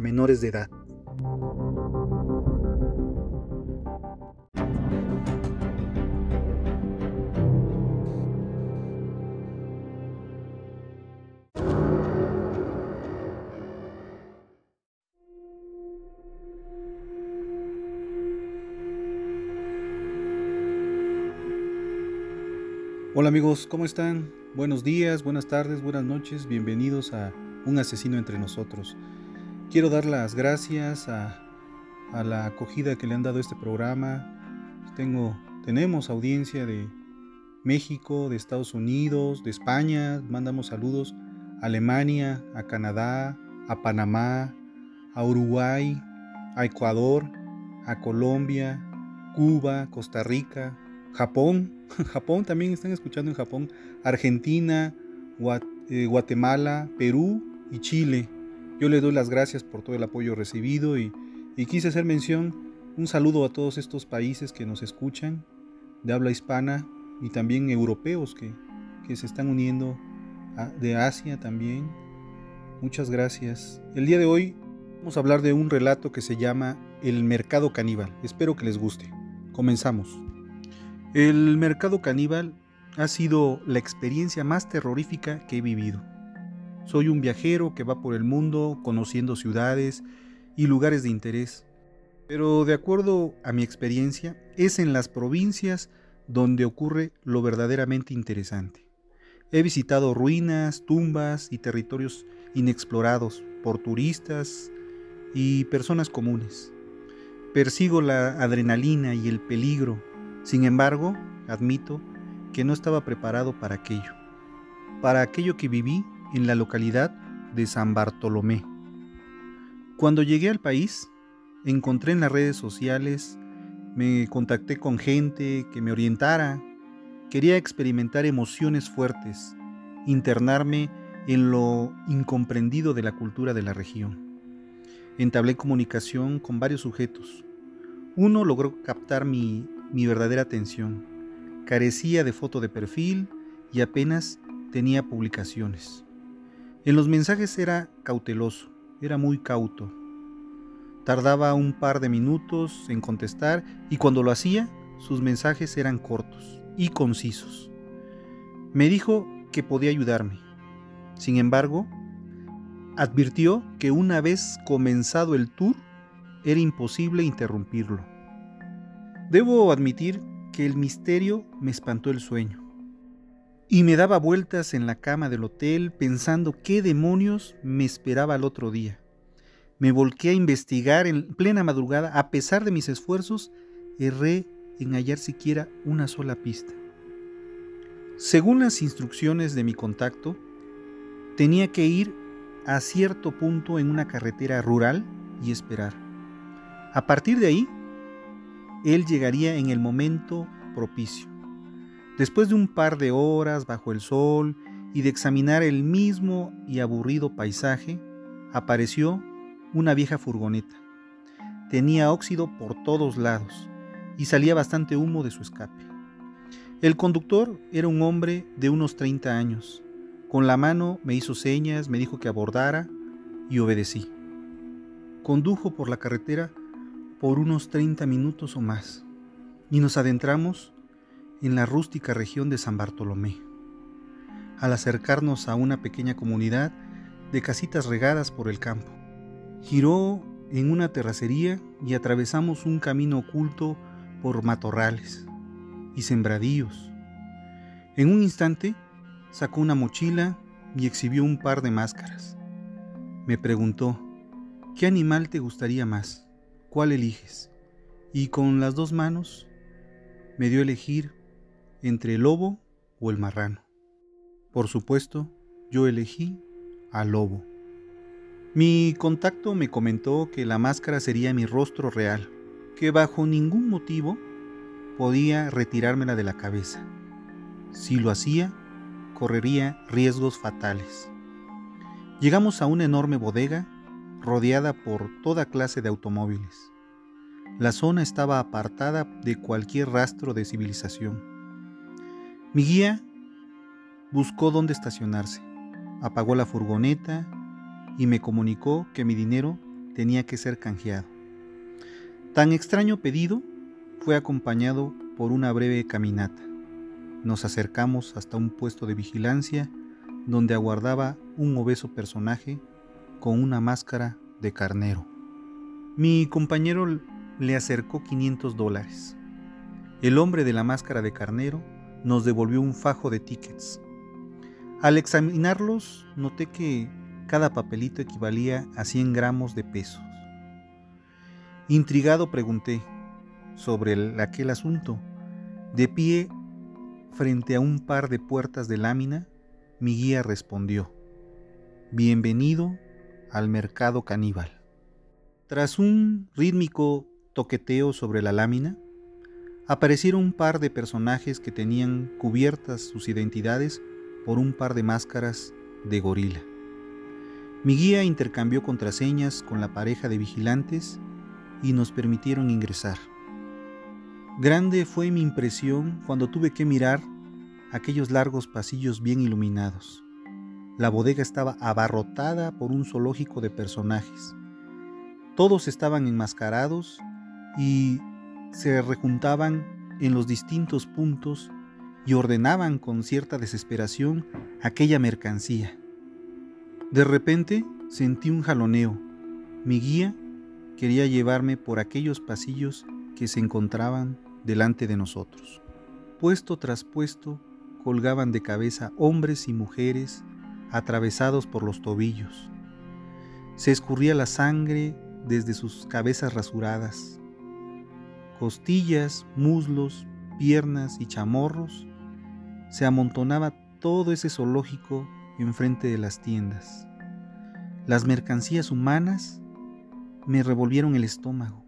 menores de edad. Hola amigos, ¿cómo están? Buenos días, buenas tardes, buenas noches, bienvenidos a Un asesino entre nosotros. Quiero dar las gracias a, la acogida que le han dado este programa. Tengo, tenemos audiencia de México, de Estados Unidos, de España, mandamos saludos a Alemania, a Canadá, a Panamá, a Uruguay, a Ecuador, a Colombia, Cuba, Costa Rica, Japón, Japón también están escuchando en Japón, Argentina, eh, Guatemala, Perú y Chile. Yo le doy las gracias por todo el apoyo recibido y, quise hacer mención, un saludo a todos estos países que nos escuchan de habla hispana y también europeos que, que se están uniendo de Asia también. Muchas gracias. El día de hoy vamos a hablar de un relato que se llama El Mercado Caníbal. Espero que les guste. Comenzamos. El mercado caníbal ha sido la experiencia más terrorífica que he vivido. Soy un viajero que va por el mundo conociendo ciudades y lugares de interés, pero de acuerdo a mi experiencia es en las provincias donde ocurre lo verdaderamente interesante. He visitado ruinas, tumbas y territorios inexplorados por turistas y personas comunes. Persigo la adrenalina y el peligro sin embargo, admito que no estaba preparado para aquello, para aquello que viví en la localidad de San Bartolomé. Cuando llegué al país, encontré en las redes sociales, me contacté con gente que me orientara, quería experimentar emociones fuertes, internarme en lo incomprendido de la cultura de la región. Entablé comunicación con varios sujetos. Uno logró captar mi mi verdadera atención. Carecía de foto de perfil y apenas tenía publicaciones. En los mensajes era cauteloso, era muy cauto. Tardaba un par de minutos en contestar y cuando lo hacía, sus mensajes eran cortos y concisos. Me dijo que podía ayudarme. Sin embargo, advirtió que una vez comenzado el tour, era imposible interrumpirlo. Debo admitir que el misterio me espantó el sueño. Y me daba vueltas en la cama del hotel pensando qué demonios me esperaba al otro día. Me volqué a investigar en plena madrugada, a pesar de mis esfuerzos, erré en hallar siquiera una sola pista. Según las instrucciones de mi contacto, tenía que ir a cierto punto en una carretera rural y esperar. A partir de ahí, él llegaría en el momento propicio. Después de un par de horas bajo el sol y de examinar el mismo y aburrido paisaje, apareció una vieja furgoneta. Tenía óxido por todos lados y salía bastante humo de su escape. El conductor era un hombre de unos 30 años. Con la mano me hizo señas, me dijo que abordara y obedecí. Condujo por la carretera por unos 30 minutos o más y nos adentramos en la rústica región de San Bartolomé. Al acercarnos a una pequeña comunidad de casitas regadas por el campo, giró en una terracería y atravesamos un camino oculto por matorrales y sembradíos. En un instante sacó una mochila y exhibió un par de máscaras. Me preguntó, ¿qué animal te gustaría más? ¿cuál eliges? Y con las dos manos me dio a elegir entre el lobo o el marrano. Por supuesto, yo elegí al lobo. Mi contacto me comentó que la máscara sería mi rostro real, que bajo ningún motivo podía retirármela de la cabeza. Si lo hacía, correría riesgos fatales. Llegamos a una enorme bodega rodeada por toda clase de automóviles. La zona estaba apartada de cualquier rastro de civilización. Mi guía buscó dónde estacionarse, apagó la furgoneta y me comunicó que mi dinero tenía que ser canjeado. Tan extraño pedido fue acompañado por una breve caminata. Nos acercamos hasta un puesto de vigilancia donde aguardaba un obeso personaje con una máscara de carnero. Mi compañero le acercó 500 dólares. El hombre de la máscara de carnero nos devolvió un fajo de tickets. Al examinarlos, noté que cada papelito equivalía a 100 gramos de pesos. Intrigado pregunté sobre aquel asunto. De pie, frente a un par de puertas de lámina, mi guía respondió, Bienvenido al mercado caníbal. Tras un rítmico toqueteo sobre la lámina, aparecieron un par de personajes que tenían cubiertas sus identidades por un par de máscaras de gorila. Mi guía intercambió contraseñas con la pareja de vigilantes y nos permitieron ingresar. Grande fue mi impresión cuando tuve que mirar aquellos largos pasillos bien iluminados. La bodega estaba abarrotada por un zoológico de personajes. Todos estaban enmascarados y se rejuntaban en los distintos puntos y ordenaban con cierta desesperación aquella mercancía. De repente sentí un jaloneo. Mi guía quería llevarme por aquellos pasillos que se encontraban delante de nosotros. Puesto tras puesto colgaban de cabeza hombres y mujeres atravesados por los tobillos. Se escurría la sangre desde sus cabezas rasuradas. Costillas, muslos, piernas y chamorros se amontonaba todo ese zoológico enfrente de las tiendas. Las mercancías humanas me revolvieron el estómago.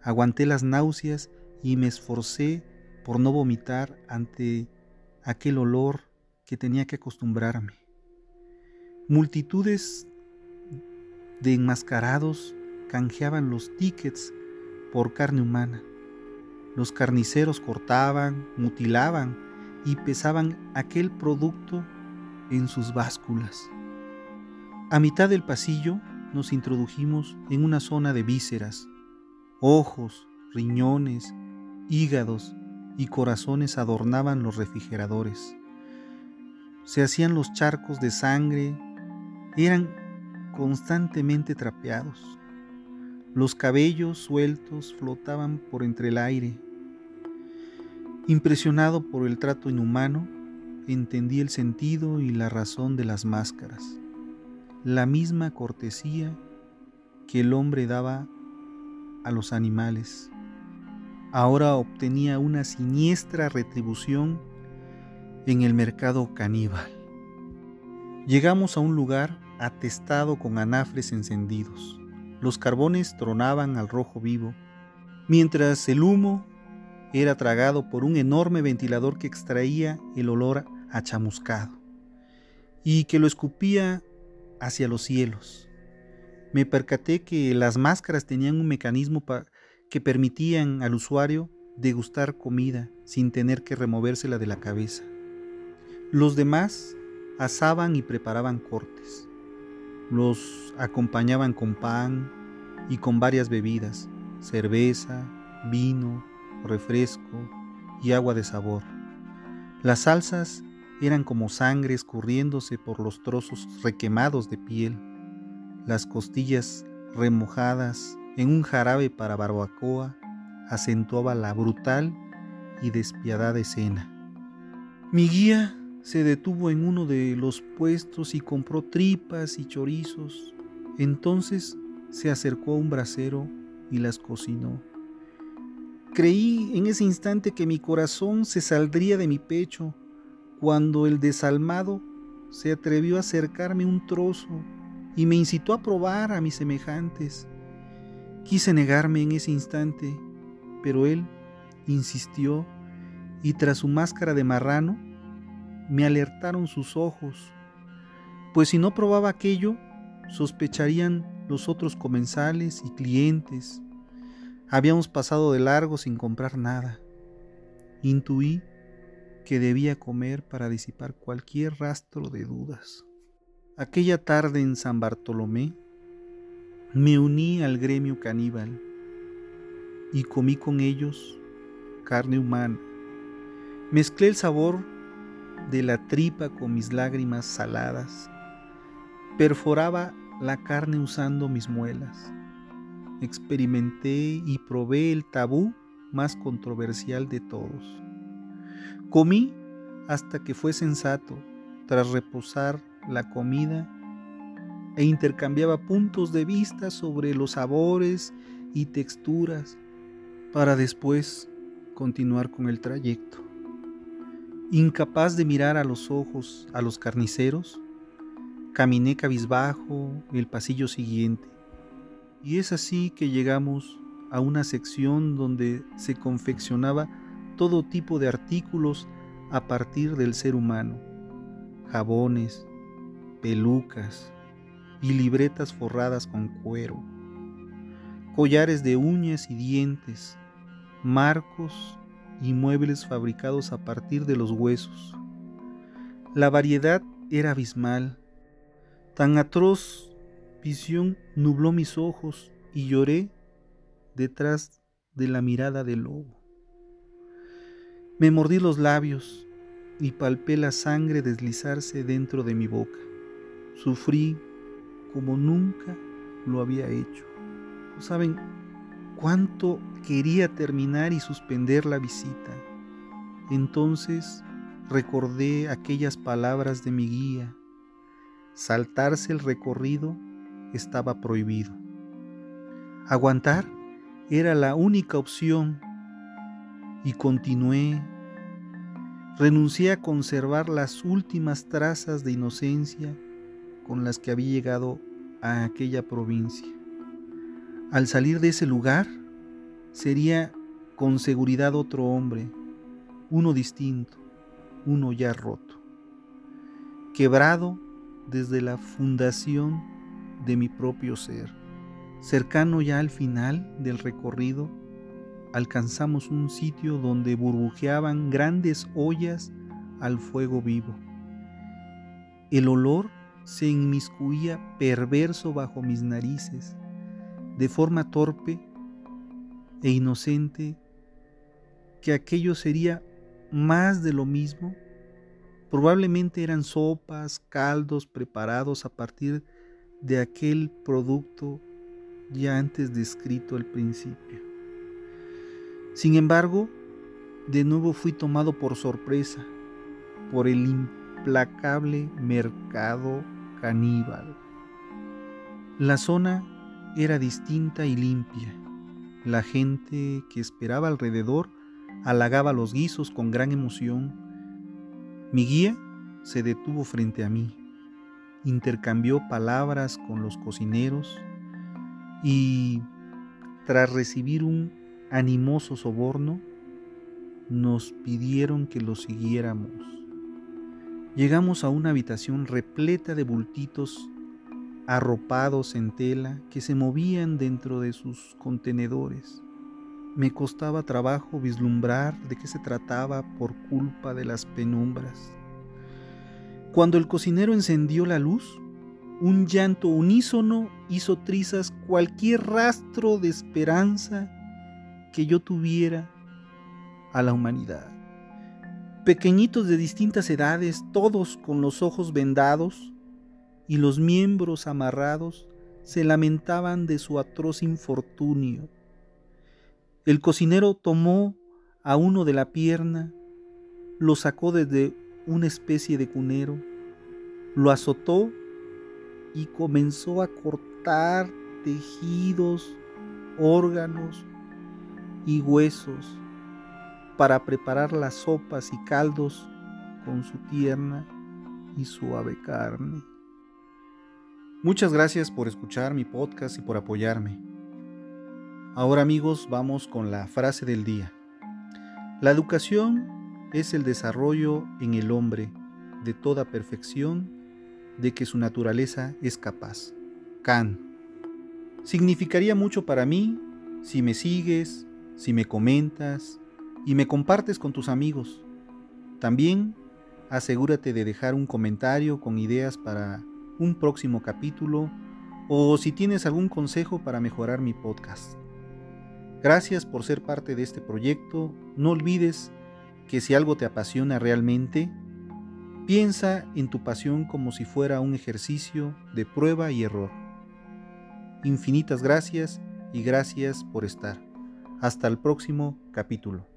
Aguanté las náuseas y me esforcé por no vomitar ante aquel olor que tenía que acostumbrarme. Multitudes de enmascarados canjeaban los tickets por carne humana. Los carniceros cortaban, mutilaban y pesaban aquel producto en sus básculas. A mitad del pasillo nos introdujimos en una zona de vísceras. Ojos, riñones, hígados y corazones adornaban los refrigeradores. Se hacían los charcos de sangre, eran constantemente trapeados. Los cabellos sueltos flotaban por entre el aire. Impresionado por el trato inhumano, entendí el sentido y la razón de las máscaras, la misma cortesía que el hombre daba a los animales. Ahora obtenía una siniestra retribución en el mercado caníbal. Llegamos a un lugar atestado con anafres encendidos. Los carbones tronaban al rojo vivo, mientras el humo era tragado por un enorme ventilador que extraía el olor a chamuscado y que lo escupía hacia los cielos. Me percaté que las máscaras tenían un mecanismo que permitían al usuario degustar comida sin tener que removérsela de la cabeza. Los demás asaban y preparaban cortes. Los acompañaban con pan y con varias bebidas, cerveza, vino, refresco y agua de sabor. Las salsas eran como sangre escurriéndose por los trozos requemados de piel, las costillas remojadas en un jarabe para barbacoa acentuaba la brutal y despiadada escena. Mi guía se detuvo en uno de los puestos y compró tripas y chorizos. Entonces se acercó a un brasero y las cocinó. Creí en ese instante que mi corazón se saldría de mi pecho cuando el desalmado se atrevió a acercarme un trozo y me incitó a probar a mis semejantes. Quise negarme en ese instante, pero él insistió y tras su máscara de marrano me alertaron sus ojos, pues si no probaba aquello, sospecharían los otros comensales y clientes. Habíamos pasado de largo sin comprar nada. Intuí que debía comer para disipar cualquier rastro de dudas. Aquella tarde en San Bartolomé me uní al gremio caníbal y comí con ellos carne humana. Mezclé el sabor de la tripa con mis lágrimas saladas. Perforaba la carne usando mis muelas. Experimenté y probé el tabú más controversial de todos. Comí hasta que fue sensato, tras reposar la comida, e intercambiaba puntos de vista sobre los sabores y texturas, para después continuar con el trayecto. Incapaz de mirar a los ojos a los carniceros, caminé cabizbajo el pasillo siguiente. Y es así que llegamos a una sección donde se confeccionaba todo tipo de artículos a partir del ser humano, jabones, pelucas y libretas forradas con cuero, collares de uñas y dientes, marcos y muebles fabricados a partir de los huesos. La variedad era abismal. Tan atroz visión nubló mis ojos y lloré detrás de la mirada del lobo. Me mordí los labios y palpé la sangre deslizarse dentro de mi boca. Sufrí como nunca lo había hecho. ¿Saben cuánto quería terminar y suspender la visita? Entonces recordé aquellas palabras de mi guía. Saltarse el recorrido estaba prohibido. Aguantar era la única opción y continué. Renuncié a conservar las últimas trazas de inocencia con las que había llegado a aquella provincia. Al salir de ese lugar, sería con seguridad otro hombre, uno distinto, uno ya roto, quebrado desde la fundación de mi propio ser. Cercano ya al final del recorrido, alcanzamos un sitio donde burbujeaban grandes ollas al fuego vivo. El olor se inmiscuía perverso bajo mis narices, de forma torpe e inocente, que aquello sería más de lo mismo. Probablemente eran sopas, caldos preparados a partir de aquel producto ya antes descrito al principio. Sin embargo, de nuevo fui tomado por sorpresa por el implacable mercado caníbal. La zona era distinta y limpia. La gente que esperaba alrededor halagaba los guisos con gran emoción. Mi guía se detuvo frente a mí, intercambió palabras con los cocineros y, tras recibir un animoso soborno, nos pidieron que lo siguiéramos. Llegamos a una habitación repleta de bultitos arropados en tela que se movían dentro de sus contenedores. Me costaba trabajo vislumbrar de qué se trataba por culpa de las penumbras. Cuando el cocinero encendió la luz, un llanto unísono hizo trizas cualquier rastro de esperanza que yo tuviera a la humanidad. Pequeñitos de distintas edades, todos con los ojos vendados y los miembros amarrados, se lamentaban de su atroz infortunio. El cocinero tomó a uno de la pierna, lo sacó desde una especie de cunero, lo azotó y comenzó a cortar tejidos, órganos, y huesos para preparar las sopas y caldos con su tierna y suave carne. Muchas gracias por escuchar mi podcast y por apoyarme. Ahora amigos, vamos con la frase del día. La educación es el desarrollo en el hombre de toda perfección de que su naturaleza es capaz. Kant. Significaría mucho para mí si me sigues, si me comentas y me compartes con tus amigos. También asegúrate de dejar un comentario con ideas para un próximo capítulo o si tienes algún consejo para mejorar mi podcast. Gracias por ser parte de este proyecto. No olvides que si algo te apasiona realmente, piensa en tu pasión como si fuera un ejercicio de prueba y error. Infinitas gracias y gracias por estar. Hasta el próximo capítulo.